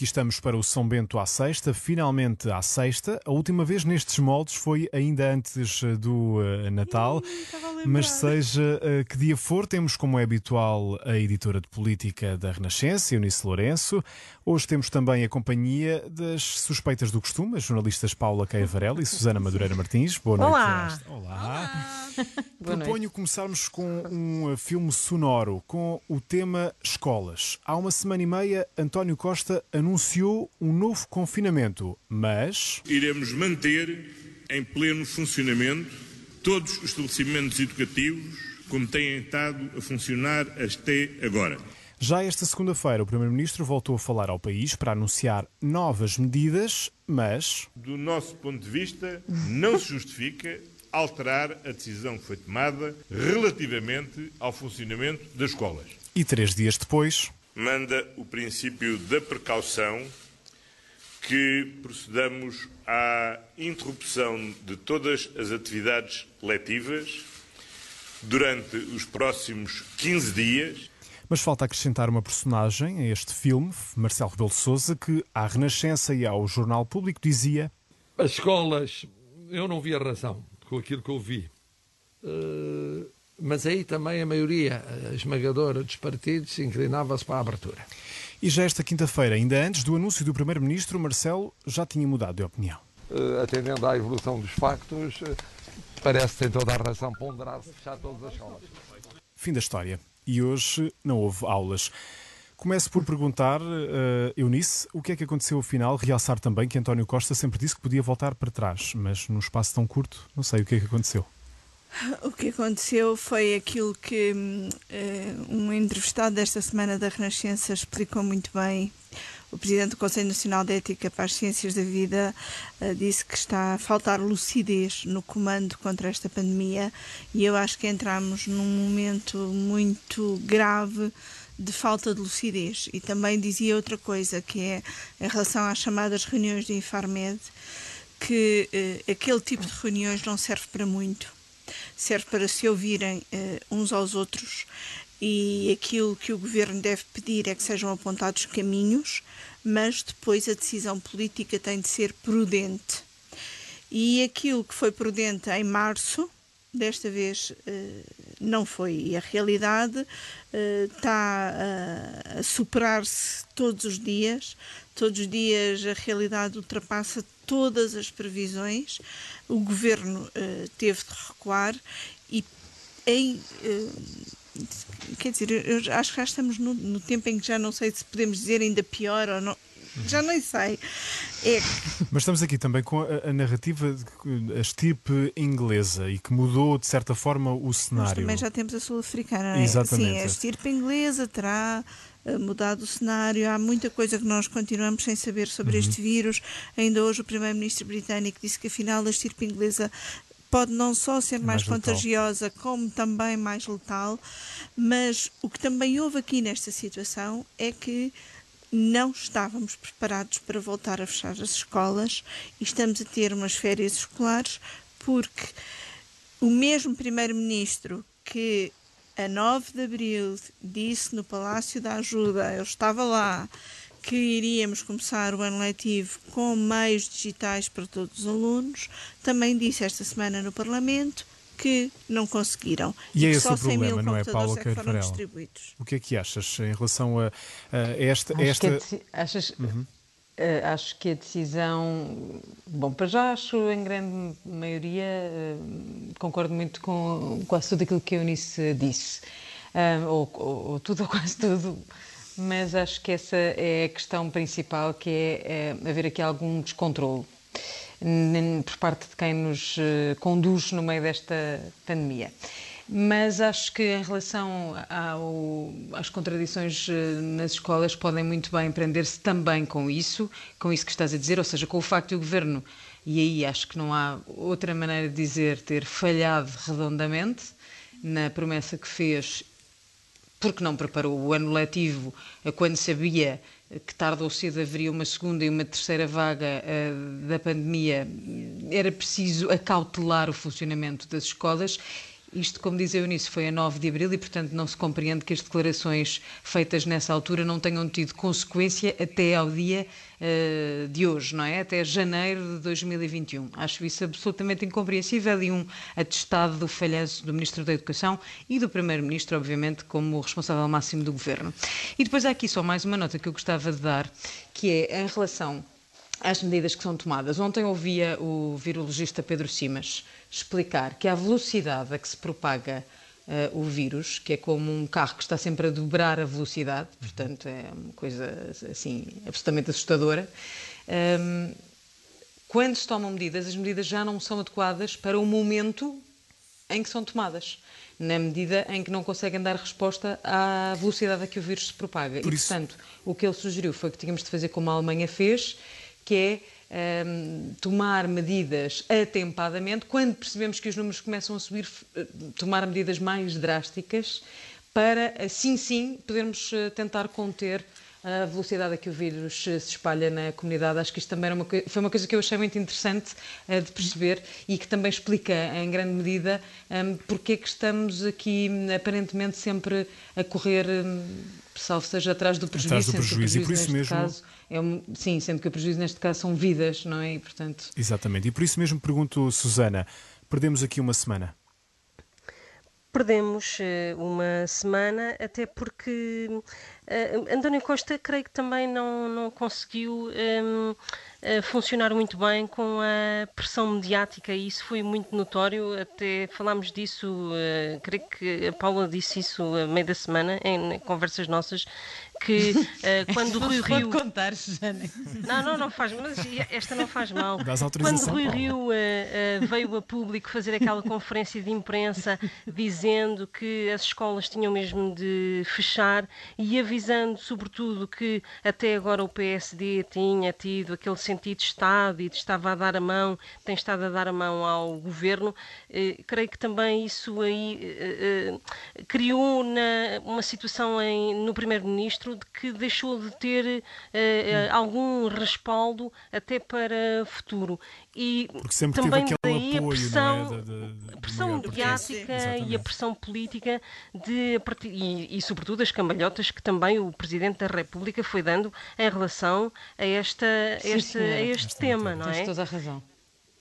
aqui estamos para o São Bento à sexta, finalmente à sexta. A última vez nestes moldes foi ainda antes eh, do uh, Natal. Mas seja uh, que dia for, temos como é habitual a editora de política da Renascença, Eunice Lourenço. Hoje temos também a companhia das suspeitas do costume, as jornalistas Paula Varela e Susana Madureira Martins. Boa noite. Olá. Olá. Olá. Proponho começarmos com um filme sonoro com o tema Escolas. Há uma semana e meia, António Costa anunciou um novo confinamento, mas. Iremos manter em pleno funcionamento todos os estabelecimentos educativos como têm estado a funcionar até agora. Já esta segunda-feira, o Primeiro-Ministro voltou a falar ao país para anunciar novas medidas, mas. Do nosso ponto de vista, não se justifica alterar a decisão que foi tomada relativamente ao funcionamento das escolas. E três dias depois. Manda o princípio da precaução que procedamos à interrupção de todas as atividades letivas durante os próximos 15 dias. Mas falta acrescentar uma personagem a este filme, Marcelo Rebelo de Sousa, que à Renascença e ao Jornal Público dizia: As escolas, eu não vi a razão com aquilo que eu vi. Uh, mas aí também a maioria esmagadora dos partidos inclinava-se para a abertura. E já esta quinta-feira, ainda antes do anúncio do Primeiro-Ministro, Marcelo já tinha mudado de opinião. Uh, atendendo à evolução dos factos, uh, parece ter toda a razão ponderar-se fechar todas as escolas. Fim da história. E hoje não houve aulas. Começo por perguntar, uh, Eunice, o que é que aconteceu afinal? Realçar também que António Costa sempre disse que podia voltar para trás, mas num espaço tão curto, não sei o que é que aconteceu. O que aconteceu foi aquilo que uh, um entrevistado desta semana da Renascença explicou muito bem. O presidente do Conselho Nacional de Ética para as Ciências da Vida uh, disse que está a faltar lucidez no comando contra esta pandemia e eu acho que entramos num momento muito grave de falta de lucidez. E também dizia outra coisa, que é em relação às chamadas reuniões de Infarmed, que eh, aquele tipo de reuniões não serve para muito. Serve para se ouvirem eh, uns aos outros e aquilo que o governo deve pedir é que sejam apontados caminhos, mas depois a decisão política tem de ser prudente. E aquilo que foi prudente em março, desta vez uh, não foi. E a realidade está uh, a superar-se todos os dias. Todos os dias a realidade ultrapassa todas as previsões. O governo teve de recuar e em. Quer dizer, acho que já estamos no, no tempo em que já não sei se podemos dizer ainda pior ou não já nem sei. É... Mas estamos aqui também com a, a narrativa, a estirpe inglesa e que mudou de certa forma o cenário. Mas também já temos a sul-africana, é? Exatamente. Sim, a estirpe inglesa terá eh, mudado o cenário. Há muita coisa que nós continuamos sem saber sobre uhum. este vírus. Ainda hoje o primeiro-ministro britânico disse que afinal a estirpe inglesa pode não só ser mais, mais contagiosa, como também mais letal, mas o que também houve aqui nesta situação é que não estávamos preparados para voltar a fechar as escolas e estamos a ter umas férias escolares porque o mesmo Primeiro-Ministro que a 9 de Abril disse no Palácio da Ajuda, eu estava lá, que iríamos começar o ano letivo com meios digitais para todos os alunos, também disse esta semana no Parlamento que não conseguiram. E, e é esse o problema, não é, Paulo é Varela? O que é que achas em relação a, a esta... Acho esta... Que a achas... Uhum. Uh, acho que a decisão, bom, para já acho em grande maioria, uh, concordo muito com quase tudo aquilo que a Eunice disse, uh, ou, ou, ou, tudo ou quase tudo, mas acho que essa é a questão principal, que é, é haver aqui algum descontrole por parte de quem nos eh, conduz no meio desta pandemia. Mas acho que em relação ao, às contradições eh, nas escolas podem muito bem prender-se também com isso, com isso que estás a dizer, ou seja, com o facto de o governo, e aí acho que não há outra maneira de dizer, ter falhado redondamente na promessa que fez, porque não preparou o ano letivo quando sabia que tarde ou cedo haveria uma segunda e uma terceira vaga uh, da pandemia, era preciso acautelar o funcionamento das escolas Isto, como diz a Eunice, foi a 9 de abril e, portanto, não se compreende que as declarações feitas nessa altura não tenham tido consequência até ao dia uh, de hoje, não é? Até janeiro de 2021. Acho isso absolutamente incompreensível e um atestado do falhanço do Ministro da Educação e do Primeiro-Ministro, obviamente, como responsável máximo do Governo. E depois há aqui só mais uma nota que eu gostava de dar, que é em relação às medidas que são tomadas. Ontem ouvia o virologista Pedro Simas explicar que a velocidade a que se propaga uh, o vírus, que é como um carro que está sempre a dobrar a velocidade, portanto é uma coisa assim absolutamente assustadora. Um, ehm, quando se tomam medidas, as medidas já não são adequadas para o momento em que são tomadas, na medida em que não conseguem dar resposta à velocidade a que o vírus se propaga. Por e, isso... portanto, o que ele sugeriu foi que tínhamos de fazer como a Alemanha fez, que é um, ehm, tomar medidas atempadamente, quando percebemos que os números começam a subir, eh, tomar medidas mais drásticas, para assim sim podermos eh, tentar conter a velocidade a que o vírus se espalha na comunidade. Acho que isto também uma, foi uma coisa que eu achei muito interessante uh, de perceber e que também explica, em grande medida, um, ehm, porque é que estamos aqui, aparentemente, sempre a correr, um, salvo seja atrás do prejuízo. Atrás do prejuízo, e por isso mesmo. Caso, é um, sim, sendo que o prejuízo neste caso são vidas, não é? E, portanto... Exatamente. E por isso mesmo pergunto, Susana, perdemos aqui uma semana. Perdemos uh, uma semana, até porque uh, António Costa, creio que também não, não conseguiu um, ehm, uh, eh, funcionar muito bem com a pressão mediática e isso foi muito notório. Até falámos disso, creio que a Paula disse isso a meio da semana, em conversas nossas, que uh, quando o Rui Rio. contar, Susana. Não, não, não faz mas esta não faz mal. Quando o Rui Rio uh, uh, veio a público fazer aquela conferência de imprensa dizendo que as escolas tinham mesmo de fechar e avisando, sobretudo, que até agora o PSD tinha tido aquele sentido de Estado e estava a dar a mão, tem estado a dar a mão ao governo, creio que também isso aí criou na, uma situação em, no Primeiro-Ministro de que deixou de ter uh, algum respaldo até para futuro. E Porque sempre também teve daí apoio, a pressão, é? de, de, de pressão mediática e a pressão política de, e, e, sobretudo, as cambalhotas que também o Presidente da República foi dando em relação a, esta, Sim, este, a este tema, não é? Tens toda a razão.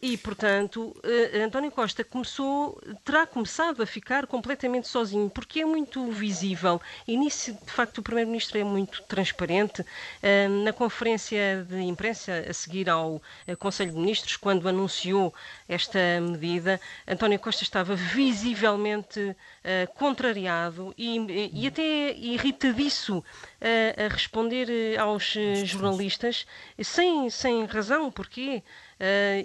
E, portanto, uh, António Costa começou, terá começado a ficar completamente sozinho, porque é muito visível. E nisso, de facto, o Primeiro-Ministro é muito transparente. Uh, na conferência de imprensa a seguir ao uh, Conselho de Ministros, quando anunciou esta medida, António Costa estava visivelmente contrariado e, e até irritadiço a responder aos jornalistas, sem, sem razão, porque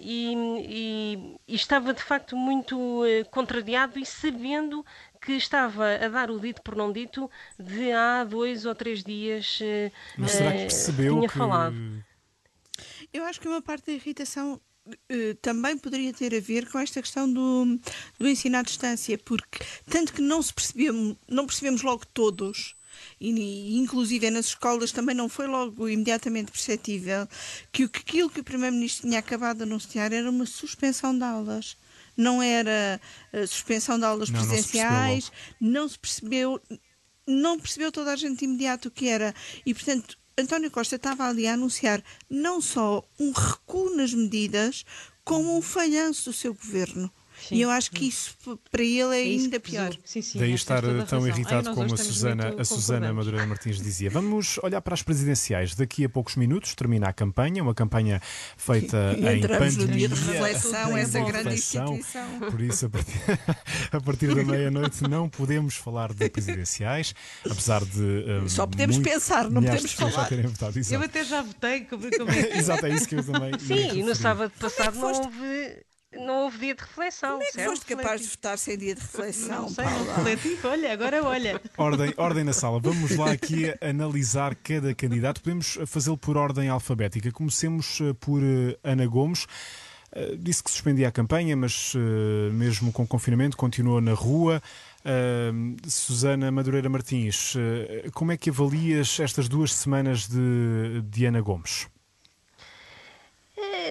e, e, e, estava de facto muito uh, contrariado e sabendo que estava a dar o dito por não dito de há dois ou três dias uh, Mas será que percebeu tinha que... falado. Eu acho que uma parte da irritação também poderia ter a ver com esta questão do, do ensino à distância, porque tanto que não se percebemos, não percebemos logo todos e inclusive nas escolas também não foi logo imediatamente perceptível que aquilo que o Primeiro-Ministro tinha acabado de anunciar era uma suspensão de aulas. Não era uh, suspensão de aulas não, presenciais, não se, percebeu, não se percebeu, não percebeu toda a gente de imediato o que era. E, portanto, António Costa estava ali a anunciar não só um recuo nas medidas, como um falhanço do seu governo. Sim. E eu acho que isso para ele é, é ainda pior. Sim, sim, Daí estar tão irritado Ai, como a Susana, a Susana Madureira Martins dizia. Vamos olhar para as presidenciais. Daqui a poucos minutos termina a campanha, uma campanha feita e em pandemia. no dia de reflexão, essa grande instituição. Por isso, a partir, a partir da meia-noite não podemos falar de presidenciais, apesar de... Um, Só podemos pensar, não podemos falar. Votado, eu até já votei. Como, como é? Exato, é isso que eu também... Sim, e no sábado passado não houve não houve dia de reflexão. Como é que certo? foste capaz de votar sem dia de reflexão? Não sei, não refleti. Olha, agora olha. Ordem, ordem na sala. Vamos lá aqui analisar cada candidato. Podemos fazê-lo por ordem alfabética. Comecemos eh, por eh, Ana Gomes. Uh, disse que suspendia a campanha, mas mesmo com confinamento continua na rua. Uh, Susana Madureira Martins, como é que avalias estas duas semanas de, de Ana Gomes?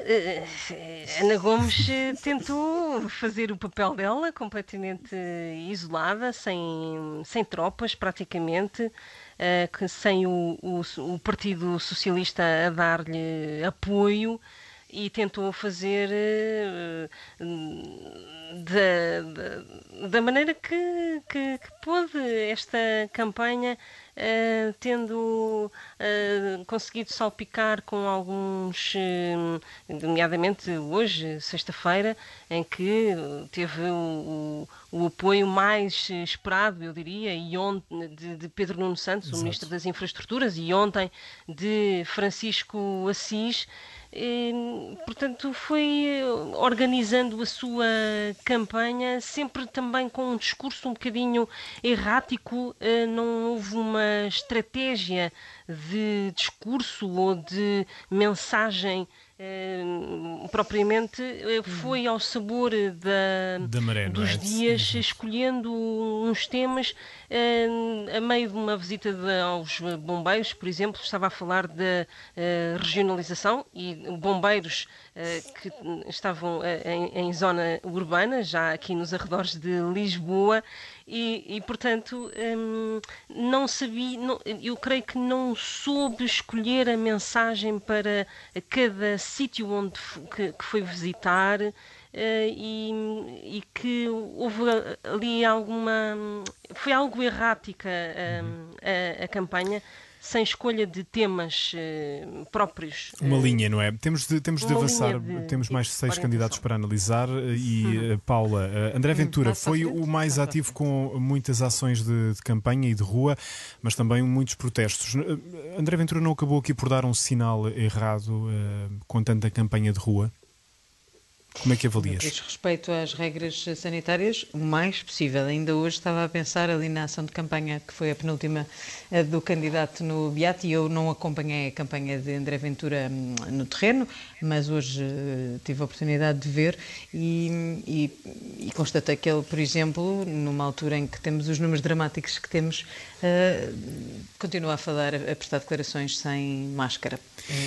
Eh, Ana Gomes tentou fazer o papel dela completamente isolada, sem, sem tropas praticamente, sem o, o, o Partido Socialista a dar-lhe apoio e tentou fazer da, da, da maneira que, que, que pôde esta campanha Uh, tendo uh, conseguido salpicar com alguns, uh, nomeadamente hoje, sexta-feira, em que teve o, o, o, apoio mais esperado, eu diria, e ontem, de, de Pedro Nuno Santos, Exato. o Ministro das Infraestruturas, e ontem de Francisco Assis. E, portanto, foi organizando a sua campanha, sempre também com um discurso um bocadinho errático, não houve uma estratégia de discurso ou de mensagem eh, propriamente eh, foi ao sabor da, da maré, dos é? dias, uhum. escolhendo uns temas eh, a meio de uma visita de, aos bombeiros, por exemplo, estava a falar da regionalização e bombeiros que estavam em, em zona urbana, já aqui nos arredores de Lisboa, e, e, portanto hum, não sabia, não, eu creio que não soube escolher a mensagem para cada sítio onde que, que foi visitar uh, e, e, que houve ali alguma foi algo errática hum, a, a campanha sem escolha de temas uh, próprios. Uma uh, linha, não é? Temos de, temos de avançar, de, temos mais seis candidatos para analisar eh, e, uh, Paula, André Ventura foi o mais ativo com muitas ações de, de, campanha e de rua, mas também muitos protestos. André Ventura não acabou aqui por dar um sinal errado com tanta campanha de rua? Como é que avalias? Diz respeito às regras sanitárias, o mais possível. Ainda hoje estava a pensar ali na ação de campanha, que foi a penúltima do candidato no Beato, e eu não acompanhei a campanha de André Ventura hum, no terreno, mas hoje uh, tive a oportunidade de ver e, e, e, constatei que ele, por exemplo, numa altura em que temos os números dramáticos que temos, uh, continua a falar, a prestar declarações sem máscara.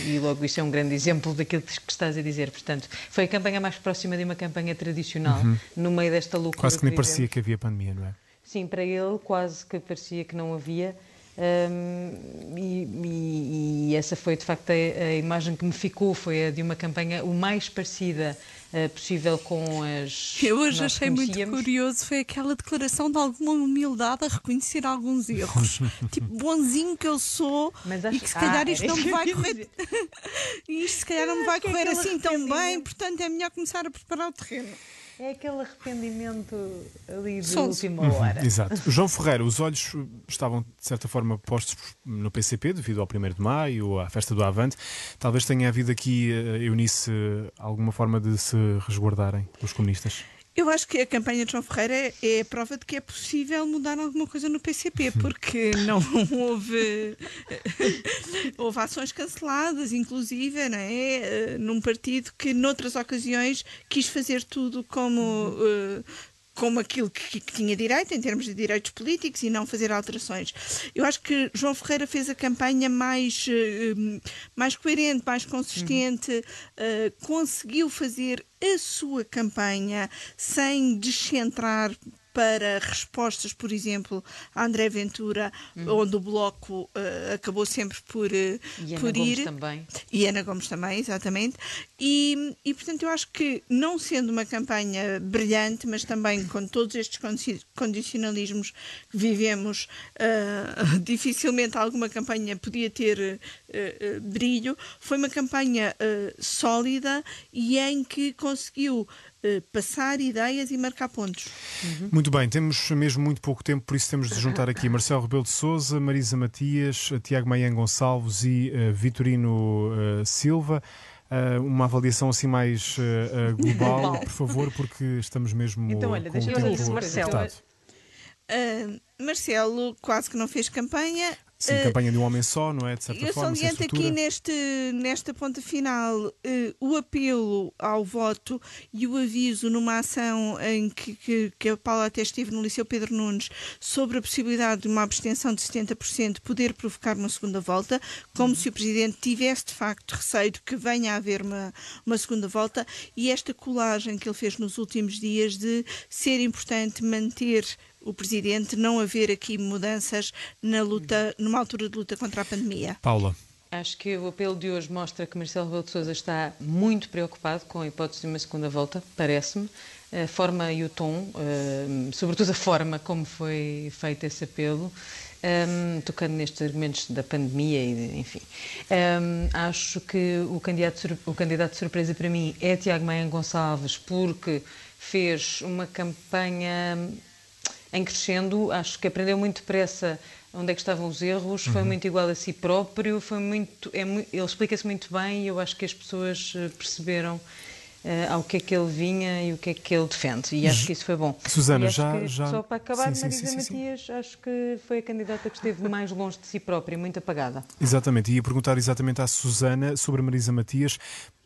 E logo isso é um grande exemplo daquilo que estás a dizer. Portanto, foi a campanha mais próxima de uma campanha tradicional, uhum. no meio desta loucura. Quase que nem parecia que havia pandemia, não é? Sim, para ele quase que parecia que não havia. Um, e, e, e, essa foi de facto a, a, imagem que me ficou foi a de uma campanha o mais parecida uh, possível com as eu hoje achei muito curioso foi aquela declaração de alguma humildade a reconhecer alguns erros. Tipo bonzinho que eu sou acho... e que se calhar ah, isto não me vai correr isto se calhar não me vai correr assim tão bem portanto é melhor começar a preparar o terreno é aquele arrependimento ali de última hora. Uhum, exato. João Ferreira, os olhos estavam de certa forma postos no PCP devido ao 1 de Maio, à festa do Avante. Talvez tenha havido aqui, eh, Eunice, alguma forma de se resguardarem os comunistas? Eu acho que a campanha de João Ferreira é a prova de que é possível mudar alguma coisa no PCP, porque não houve, houve ações canceladas, inclusive, não é? num partido que noutras ocasiões quis fazer tudo como uh, como aquilo que, que, tinha direito, em termos de direitos políticos, e não fazer alterações. Eu acho que João Ferreira fez a campanha mais, uh, mais coerente, mais consistente, uh, conseguiu fazer a sua campanha sem descentrar para respostas, por exemplo, a André Ventura, uhum. onde o Bloco uh, acabou sempre por, uh, e por Ana ir. Gomes também. E Ana Gomes também, exatamente. E, e, portanto, eu acho que, não sendo uma campanha brilhante, mas também com todos estes condicionalismos que vivemos, uh, dificilmente alguma campanha podia ter brilho, foi uma campanha sólida e em que conseguiu passar ideias e marcar pontos. Uhum. Muito bem, temos mesmo muito pouco tempo, por isso temos de juntar aqui Marcelo Rebelo de Souza, Marisa Matias, Tiago Maian Gonçalves e uh, Vitorino uh, Silva. Uh, uma avaliação assim mais global, por favor, porque estamos mesmo então, olha, com o tempo nisso, Marcelo. Marcelo quase que não fez campanha Sim, uh, campanha de um homem só, não é? De certa eu forma. Eu saliento aqui neste, nesta ponta final uh, o apelo ao voto e o aviso numa ação em que, que, que a Paula até esteve no Liceu Pedro Nunes sobre a possibilidade de uma abstenção de 70% poder provocar uma segunda volta, como uhum. se o Presidente tivesse de facto receio de que venha a haver uma, uma segunda volta e esta colagem que ele fez nos últimos dias de ser importante manter o Presidente não haver aqui mudanças na luta, numa altura de luta contra a pandemia. Paula. Acho que o apelo de hoje mostra que Marcelo Rebelo de Sousa está muito preocupado com a hipótese de uma segunda volta, parece-me. A forma e o tom, uh, sobretudo a forma como foi feito esse apelo, um, tocando nestes argumentos da pandemia e, enfim. Um, acho que o candidato, o candidato de surpresa para mim é Tiago Maia Gonçalves, porque fez uma campanha em crescendo, acho que aprendeu muito depressa onde é que estavam os erros, uhum. foi muito igual a si próprio, foi muito, é, ele explica-se muito bem e eu acho que as pessoas eh, perceberam uh, ao que é que ele vinha e o que é que ele defende. E acho que isso foi bom. Susana, já, já. Só para acabar, sim, Marisa sim, sim, Matias, acho que foi a candidata que esteve mais longe de si própria, muito apagada. Exatamente, ia perguntar exatamente à Susana sobre a Marisa Matias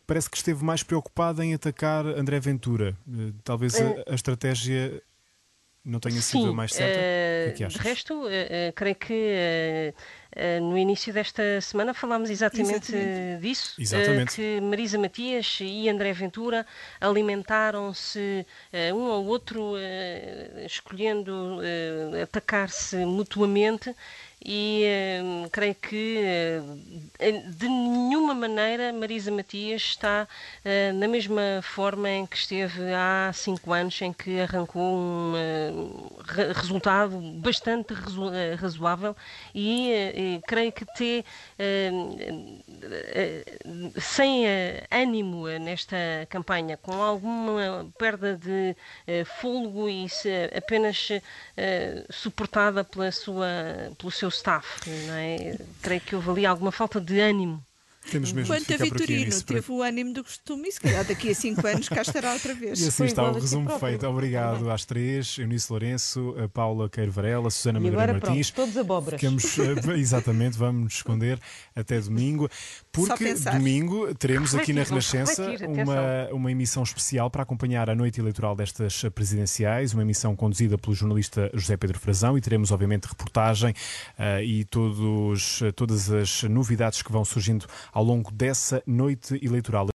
parece que esteve mais preocupada em atacar André Ventura. Eh, talvez a, a estratégia não sido Sim, a mais certa? Uh, o que é que de resto, uh, creio que no início desta semana falámos exatamente, exatamente. disso. Exatamente. que Marisa Matias e André Ventura alimentaram-se um ao outro, escolhendo atacar-se mutuamente e uh, creio que uh, de nenhuma maneira Marisa Matias está uh, na mesma forma em que esteve há cinco anos, em que arrancou um re resultado bastante razo razoável e, e, creio que ter sem ânimo nesta campanha, com alguma perda de fôlego e apenas suportada pela sua, pelo seu staff, é? Creio que houve ali alguma falta de ânimo temos mesmo Quanto a Vitorino teve o ânimo do costume e se calhar daqui a 5 anos cá estará outra vez. E assim está o resumo feito. Obrigado às três, Eunice Lourenço, a Paula Queiro Varela, a Susana Madeira Martins. Pronto, todos abóboras. Ficamos, eh, exatamente, vamos nos esconder até domingo, porque domingo teremos aqui na Renascença uma, uma emissão especial para acompanhar a noite eleitoral destas presidenciais, uma emissão conduzida pelo jornalista José Pedro Frazão e teremos obviamente reportagem uh, e todos, todas as novidades que vão surgindo ao longo dessa noite eleitoral.